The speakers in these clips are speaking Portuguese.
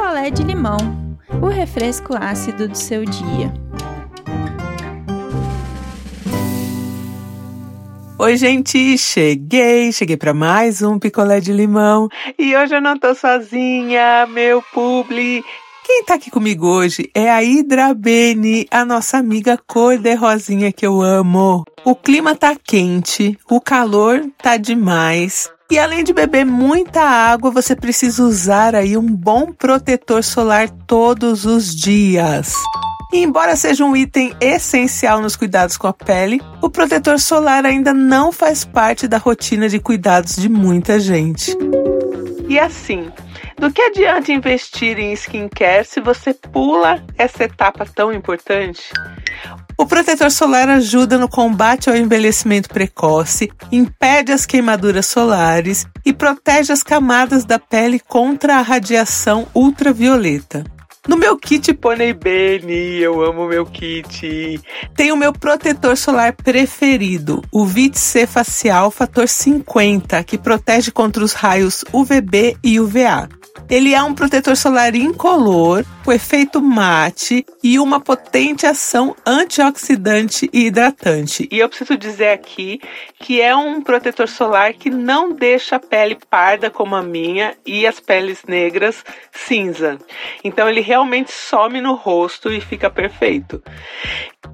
picolé de limão, o refresco ácido do seu dia. Oi, gente, cheguei, cheguei para mais um picolé de limão e hoje eu não tô sozinha, meu publi. Quem tá aqui comigo hoje é a Hidra Bene, a nossa amiga cor de rosinha que eu amo. O clima tá quente, o calor tá demais. E além de beber muita água, você precisa usar aí um bom protetor solar todos os dias. E embora seja um item essencial nos cuidados com a pele, o protetor solar ainda não faz parte da rotina de cuidados de muita gente. E assim, do que adianta investir em skincare se você pula essa etapa tão importante? O protetor solar ajuda no combate ao envelhecimento precoce, impede as queimaduras solares e protege as camadas da pele contra a radiação ultravioleta. No meu kit Pony Bene, eu amo meu kit. Tem o meu protetor solar preferido, o Vit C Facial Fator 50, que protege contra os raios UVB e UVA. Ele é um protetor solar incolor, com efeito mate e uma potente ação antioxidante e hidratante. E eu preciso dizer aqui que é um protetor solar que não deixa a pele parda como a minha e as peles negras cinza. Então ele realmente some no rosto e fica perfeito.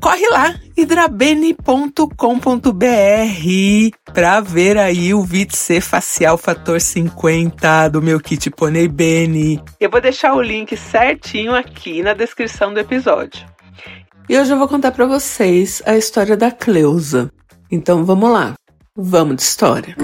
Corre lá, hidrabene.com.br para ver aí o Vit C Facial Fator 50 do meu kit Pony Bene. Eu vou deixar o link certinho aqui na descrição do episódio. E hoje eu vou contar para vocês a história da Cleusa. Então vamos lá, vamos de história.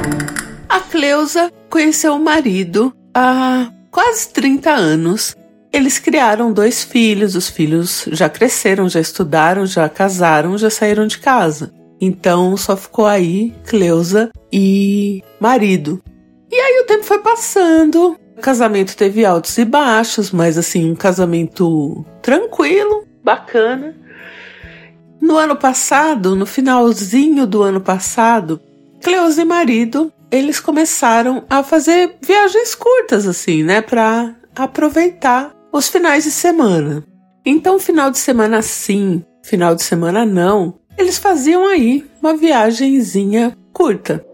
A Cleusa conheceu o marido há quase 30 anos eles criaram dois filhos, os filhos já cresceram, já estudaram, já casaram, já saíram de casa. Então só ficou aí Cleusa e marido. E aí o tempo foi passando, o casamento teve altos e baixos, mas assim, um casamento tranquilo, bacana. No ano passado, no finalzinho do ano passado, Cleusa e marido, eles começaram a fazer viagens curtas assim, né, para aproveitar os finais de semana. Então, final de semana sim, final de semana não, eles faziam aí uma viagenzinha curta.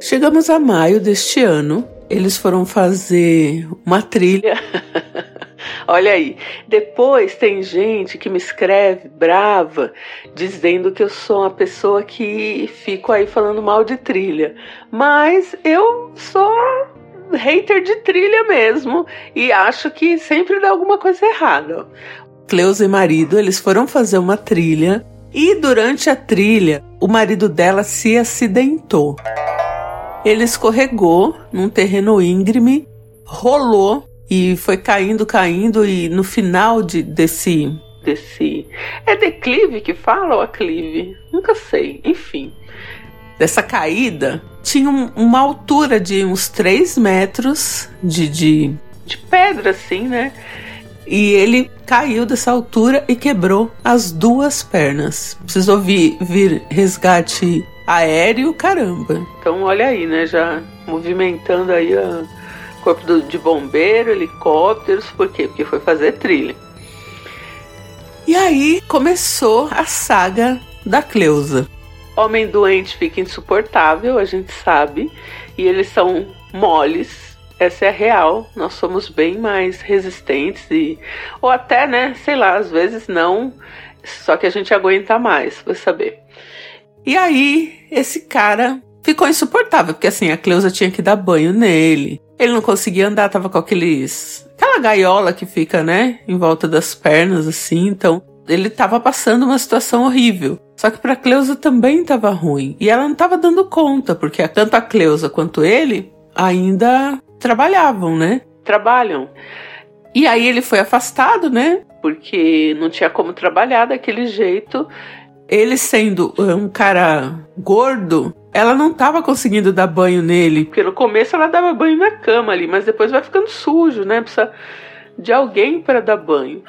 Chegamos a maio deste ano, eles foram fazer uma trilha. Olha aí, depois tem gente que me escreve brava, dizendo que eu sou uma pessoa que fico aí falando mal de trilha. Mas eu sou hater de trilha mesmo e acho que sempre dá alguma coisa errada. Cleusa e marido, eles foram fazer uma trilha e durante a trilha, o marido dela se acidentou. Ele escorregou num terreno íngreme, rolou e foi caindo, caindo e no final de, desse desse é declive que fala ou aclive? Nunca sei. Enfim, dessa caída, tinha um, uma altura de uns 3 metros de, de, de pedra, assim, né? E ele caiu dessa altura e quebrou as duas pernas. Precisou vir, vir resgate aéreo, caramba. Então olha aí, né? Já movimentando aí o corpo do, de bombeiro, helicópteros, por quê? Porque foi fazer trilha. E aí começou a saga da Cleusa. Homem doente fica insuportável, a gente sabe, e eles são moles. Essa é real. Nós somos bem mais resistentes e ou até, né, sei lá, às vezes não, só que a gente aguenta mais, vai saber. E aí, esse cara ficou insuportável, porque assim, a Cleusa tinha que dar banho nele. Ele não conseguia andar, tava com aqueles aquela gaiola que fica, né, em volta das pernas assim, então ele tava passando uma situação horrível. Só que para Cleusa também estava ruim. E ela não estava dando conta, porque tanto a Cleusa quanto ele ainda trabalhavam, né? Trabalham. E aí ele foi afastado, né? Porque não tinha como trabalhar daquele jeito. Ele sendo um cara gordo, ela não estava conseguindo dar banho nele. Porque no começo ela dava banho na cama ali, mas depois vai ficando sujo, né? Precisa de alguém para dar banho.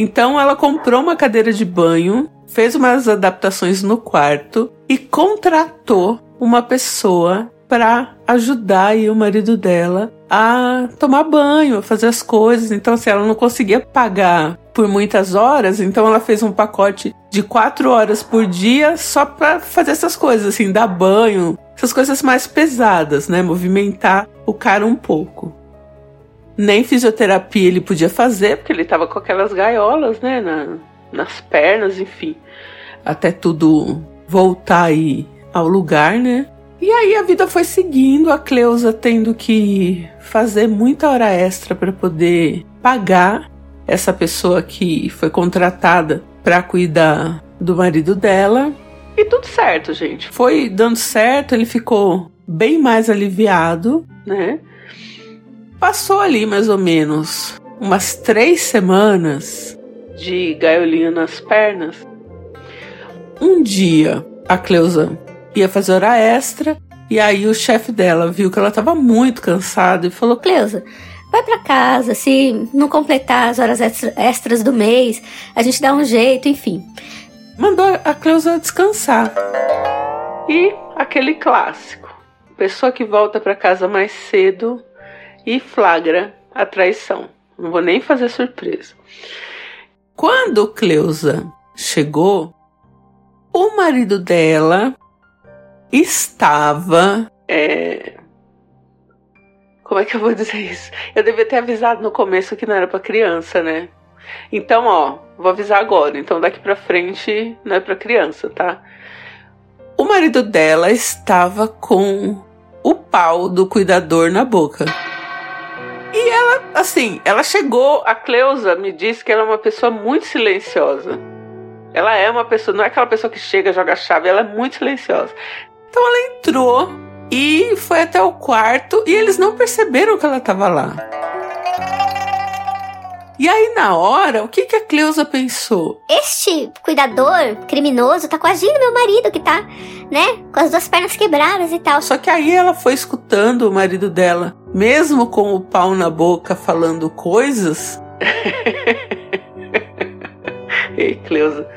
Então ela comprou uma cadeira de banho, fez umas adaptações no quarto e contratou uma pessoa para ajudar o marido dela a tomar banho, a fazer as coisas. Então, assim, ela não conseguia pagar por muitas horas, então ela fez um pacote de quatro horas por dia só para fazer essas coisas, assim, dar banho, essas coisas mais pesadas, né? Movimentar o cara um pouco. Nem fisioterapia ele podia fazer, porque ele tava com aquelas gaiolas, né? Na, nas pernas, enfim. Até tudo voltar aí ao lugar, né? E aí a vida foi seguindo, a Cleusa tendo que fazer muita hora extra para poder pagar essa pessoa que foi contratada para cuidar do marido dela. E tudo certo, gente. Foi dando certo, ele ficou bem mais aliviado, né? Passou ali mais ou menos umas três semanas de gaiolinha nas pernas. Um dia, a Cleusa ia fazer hora extra. E aí o chefe dela viu que ela estava muito cansada e falou: Cleusa, vai para casa, se não completar as horas extras do mês, a gente dá um jeito, enfim. Mandou a Cleusa descansar. E aquele clássico: pessoa que volta para casa mais cedo e flagra a traição. Não vou nem fazer surpresa. Quando Cleusa chegou, o marido dela estava. É... Como é que eu vou dizer isso? Eu devia ter avisado no começo que não era para criança, né? Então, ó, vou avisar agora. Então, daqui pra frente não é para criança, tá? O marido dela estava com o pau do cuidador na boca. Assim, ela chegou. A Cleusa me disse que ela é uma pessoa muito silenciosa. Ela é uma pessoa, não é aquela pessoa que chega, joga a chave, ela é muito silenciosa. Então ela entrou e foi até o quarto e eles não perceberam que ela estava lá. E aí, na hora, o que, que a Cleusa pensou? Este cuidador criminoso tá coagindo meu marido, que tá, né, com as duas pernas quebradas e tal. Só que aí ela foi escutando o marido dela, mesmo com o pau na boca, falando coisas. Ei, Cleusa.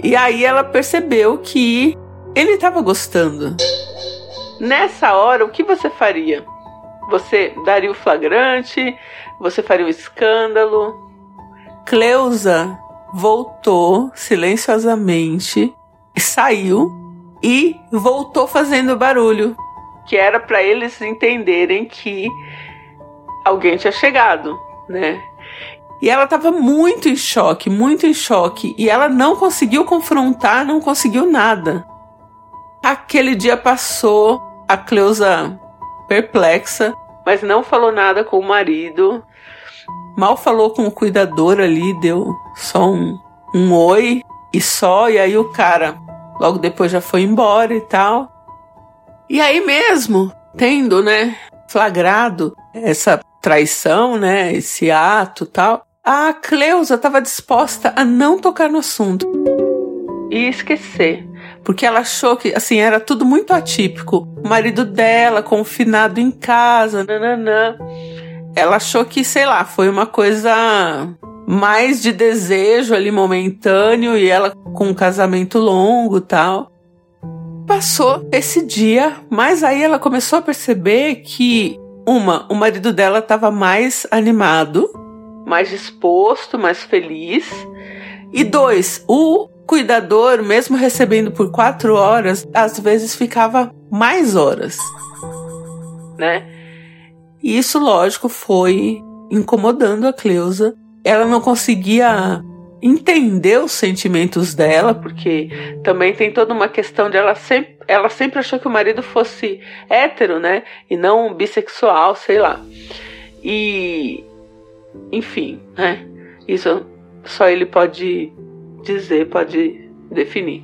E aí ela percebeu que ele estava gostando. Nessa hora, o que você faria? Você daria o flagrante? Você faria o escândalo? Cleusa voltou silenciosamente, saiu e voltou fazendo barulho, que era para eles entenderem que alguém tinha chegado, né? E ela estava muito em choque, muito em choque, e ela não conseguiu confrontar, não conseguiu nada. Aquele dia passou, a Cleusa perplexa, mas não falou nada com o marido. Mal falou com o cuidador ali, deu só um, um oi e só, e aí o cara logo depois já foi embora e tal. E aí mesmo, tendo, né, flagrado essa traição, né, esse ato tal, a Cleusa estava disposta a não tocar no assunto e esquecer porque ela achou que, assim, era tudo muito atípico. O marido dela confinado em casa, nananã. Ela achou que, sei lá, foi uma coisa mais de desejo ali momentâneo e ela com um casamento longo tal. Passou esse dia, mas aí ela começou a perceber que, uma, o marido dela estava mais animado, mais disposto, mais feliz. E dois, o cuidador, mesmo recebendo por quatro horas, às vezes ficava mais horas, né? E isso, lógico, foi incomodando a Cleusa. Ela não conseguia entender os sentimentos dela, porque também tem toda uma questão de ela sempre, ela sempre achou que o marido fosse hétero, né? E não bissexual, sei lá. E, enfim, né? Isso só ele pode dizer, pode definir.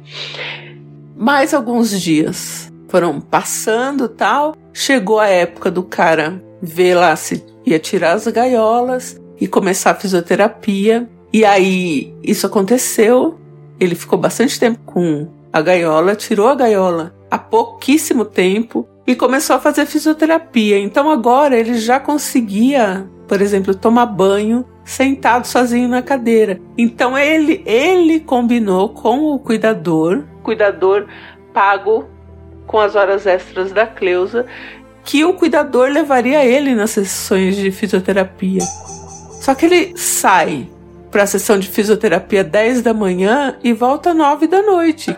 Mais alguns dias foram passando tal. Chegou a época do cara ver lá se ia tirar as gaiolas e começar a fisioterapia. E aí isso aconteceu. Ele ficou bastante tempo com a gaiola, tirou a gaiola há pouquíssimo tempo e começou a fazer fisioterapia. Então agora ele já conseguia, por exemplo, tomar banho sentado sozinho na cadeira. Então ele ele combinou com o cuidador, cuidador pago com as horas extras da Cleusa que o cuidador levaria ele nas sessões de fisioterapia. Só que ele sai para a sessão de fisioterapia 10 da manhã e volta 9 da noite.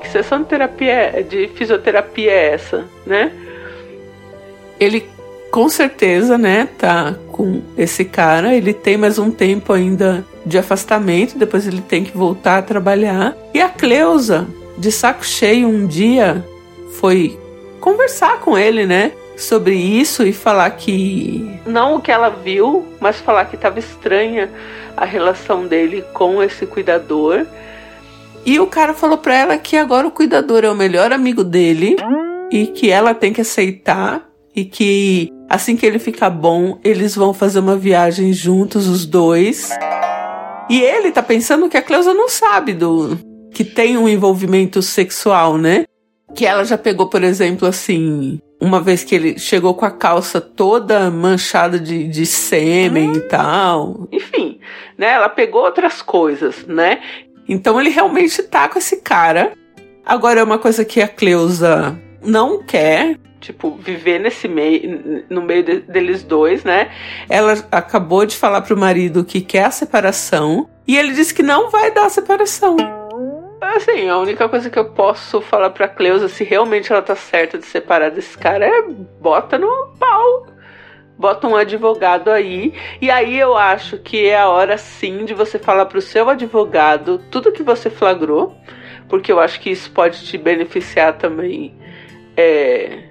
Que sessão de terapia é, de fisioterapia é essa, né? Ele com certeza, né, tá com esse cara, ele tem mais um tempo ainda de afastamento, depois ele tem que voltar a trabalhar. E a Cleusa, de saco cheio, um dia foi conversar com ele, né? Sobre isso e falar que. Não o que ela viu, mas falar que estava estranha a relação dele com esse cuidador. E o cara falou pra ela que agora o cuidador é o melhor amigo dele e que ela tem que aceitar e que assim que ele ficar bom, eles vão fazer uma viagem juntos, os dois. E ele tá pensando que a Cleusa não sabe do que tem um envolvimento sexual, né? Que ela já pegou, por exemplo, assim, uma vez que ele chegou com a calça toda manchada de, de sêmen e tal. Enfim, né? Ela pegou outras coisas, né? Então ele realmente tá com esse cara. Agora é uma coisa que a Cleusa não quer, tipo, viver nesse meio, no meio de, deles dois, né? Ela acabou de falar pro marido que quer a separação e ele disse que não vai dar a separação. Assim, a única coisa que eu posso falar pra Cleusa, se realmente ela tá certa de separar desse cara, é bota no pau. Bota um advogado aí. E aí eu acho que é a hora sim de você falar pro seu advogado tudo que você flagrou. Porque eu acho que isso pode te beneficiar também. É,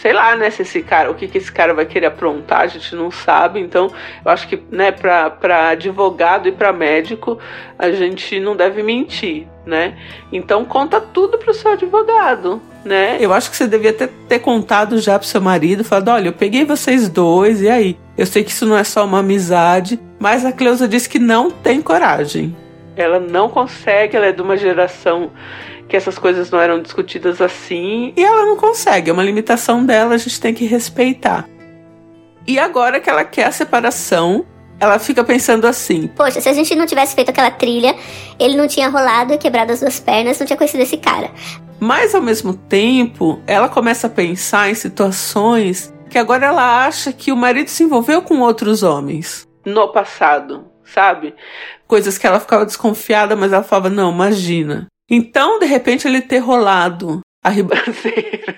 sei lá, né, se esse cara, o que, que esse cara vai querer aprontar, a gente não sabe. Então, eu acho que, né, pra, pra advogado e pra médico, a gente não deve mentir, né? Então, conta tudo pro seu advogado, né? Eu acho que você devia ter, ter contado já pro seu marido, falado, olha, eu peguei vocês dois, e aí? Eu sei que isso não é só uma amizade, mas a Cleusa disse que não tem coragem. Ela não consegue, ela é de uma geração que essas coisas não eram discutidas assim e ela não consegue, é uma limitação dela, a gente tem que respeitar. E agora que ela quer a separação, ela fica pensando assim: Poxa, se a gente não tivesse feito aquela trilha, ele não tinha rolado e quebrado as duas pernas, não tinha conhecido esse cara. Mas ao mesmo tempo, ela começa a pensar em situações que agora ela acha que o marido se envolveu com outros homens no passado, sabe? Coisas que ela ficava desconfiada, mas ela falava: Não, imagina. Então, de repente, ele ter rolado a ribanceira.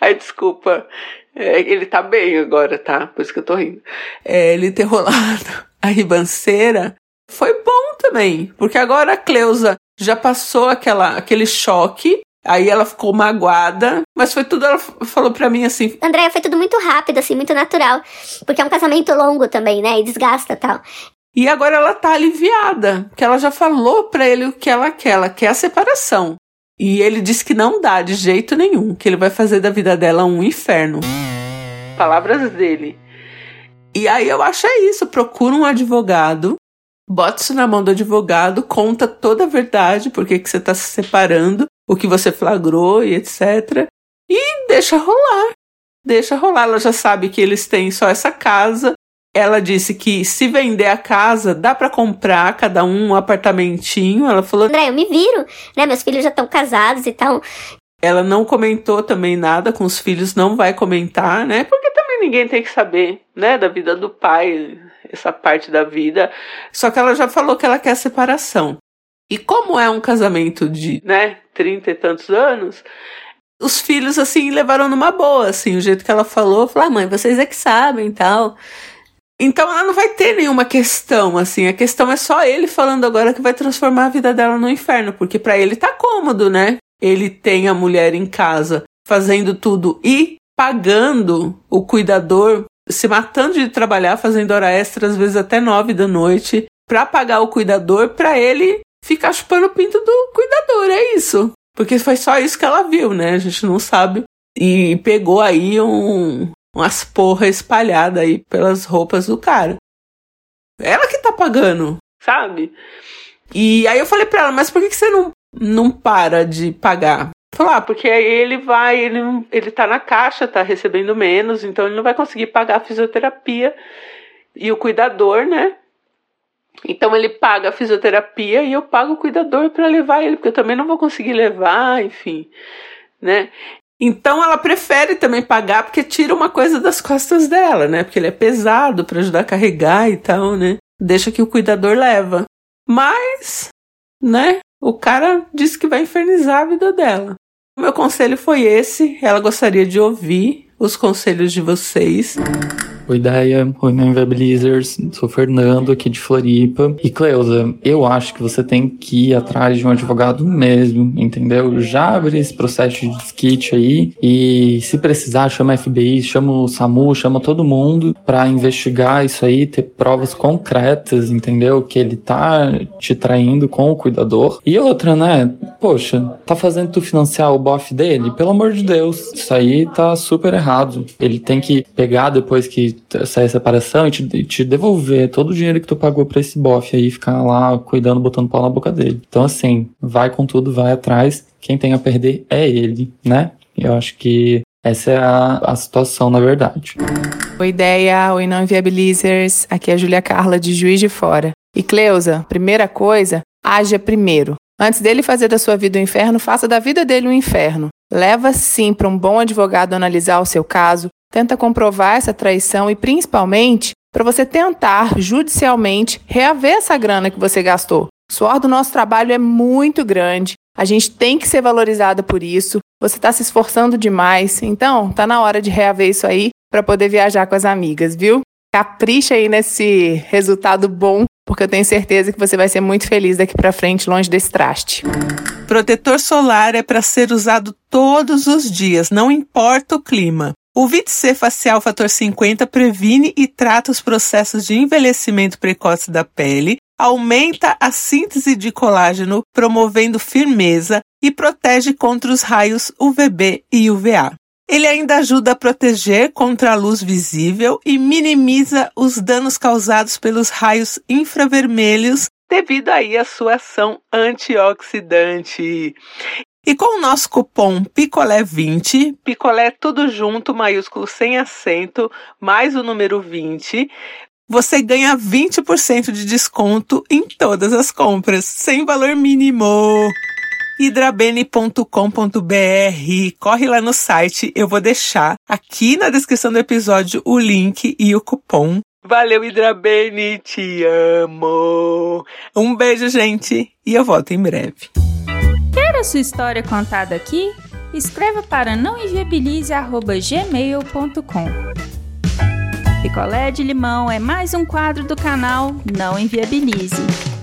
Ai, desculpa. É, ele tá bem agora, tá? Por isso que eu tô rindo. É, ele ter rolado a ribanceira foi bom também. Porque agora a Cleusa já passou aquela, aquele choque. Aí ela ficou magoada, mas foi tudo, ela falou pra mim assim. Andréia, foi tudo muito rápido, assim, muito natural. Porque é um casamento longo também, né? E desgasta tal. E agora ela tá aliviada, que ela já falou para ele o que ela quer, ela quer a separação. E ele diz que não dá de jeito nenhum, que ele vai fazer da vida dela um inferno. Palavras dele. E aí eu acho é isso, procura um advogado, bota isso na mão do advogado, conta toda a verdade, porque que você tá se separando, o que você flagrou e etc. E deixa rolar. Deixa rolar, ela já sabe que eles têm só essa casa, ela disse que se vender a casa, dá para comprar cada um um apartamentinho. Ela falou: André, eu me viro, né? Meus filhos já estão casados e tal. Ela não comentou também nada com os filhos, não vai comentar, né? Porque também ninguém tem que saber, né, da vida do pai, essa parte da vida. Só que ela já falou que ela quer separação. E como é um casamento de, né, trinta e tantos anos, os filhos, assim, levaram numa boa, assim, o jeito que ela falou, falou, ah, mãe, vocês é que sabem e tal. Então ela não vai ter nenhuma questão, assim. A questão é só ele falando agora que vai transformar a vida dela no inferno, porque para ele tá cômodo, né? Ele tem a mulher em casa fazendo tudo e pagando o cuidador, se matando de trabalhar, fazendo hora extra, às vezes até nove da noite, para pagar o cuidador, para ele ficar chupando o pinto do cuidador, é isso. Porque foi só isso que ela viu, né? A gente não sabe. E pegou aí um, umas porra espalhada aí pelas roupas do cara. Ela que tá pagando, sabe? E aí eu falei pra ela, mas por que, que você não, não para de pagar? Falou, ah, porque aí ele vai, ele, ele tá na caixa, tá recebendo menos, então ele não vai conseguir pagar a fisioterapia. E o cuidador, né? Então ele paga a fisioterapia e eu pago o cuidador para levar ele, porque eu também não vou conseguir levar, enfim, né? Então ela prefere também pagar porque tira uma coisa das costas dela, né? Porque ele é pesado para ajudar a carregar e tal, né? Deixa que o cuidador leva. Mas, né? O cara disse que vai infernizar a vida dela. O meu conselho foi esse. Ela gostaria de ouvir os conselhos de vocês. Oi, Ideia. Oi, meu Inviabilizers. Sou Fernando, aqui de Floripa. E, Cleusa, eu acho que você tem que ir atrás de um advogado mesmo, entendeu? Já abre esse processo de skit aí e, se precisar, chama a FBI, chama o SAMU, chama todo mundo para investigar isso aí, ter provas concretas, entendeu? Que ele tá te traindo com o cuidador. E outra, né? Poxa, tá fazendo tu financiar o bofe dele? Pelo amor de Deus, isso aí tá super errado. Ele tem que pegar depois que sair a separação e te, te, devolver todo o dinheiro que tu pagou pra esse bofe aí, ficar lá cuidando, botando pau na boca dele. Então, assim, vai com tudo, vai atrás. Quem tem a perder é ele, né? Eu acho que essa é a, a situação, na verdade. Oi, ideia. Oi, não inviabilizers. Aqui é a Julia Carla, de Juiz de Fora. E Cleusa, primeira coisa, haja primeiro. Antes dele fazer da sua vida um inferno, faça da vida dele um inferno. Leva sim para um bom advogado analisar o seu caso, tenta comprovar essa traição e, principalmente, para você tentar judicialmente reaver essa grana que você gastou. O suor do nosso trabalho é muito grande, a gente tem que ser valorizada por isso. Você está se esforçando demais, então tá na hora de reaver isso aí para poder viajar com as amigas, viu? Capricha aí nesse resultado bom, porque eu tenho certeza que você vai ser muito feliz daqui para frente, longe desse traste. Protetor solar é para ser usado todos os dias, não importa o clima. O VIT-C facial fator 50 previne e trata os processos de envelhecimento precoce da pele, aumenta a síntese de colágeno, promovendo firmeza e protege contra os raios UVB e UVA. Ele ainda ajuda a proteger contra a luz visível e minimiza os danos causados pelos raios infravermelhos devido aí à sua ação antioxidante. E com o nosso cupom PICOLÉ20, picolé tudo junto, maiúsculo sem acento, mais o número 20, você ganha 20% de desconto em todas as compras, sem valor mínimo. hidrabene.com.br. Corre lá no site, eu vou deixar aqui na descrição do episódio o link e o cupom. Valeu, Hidrabene, te amo. Um beijo, gente, e eu volto em breve. Quer a sua história contada aqui? Escreva para nãoenviabilize.gmail.com Picolé de limão é mais um quadro do canal Não Enviabilize.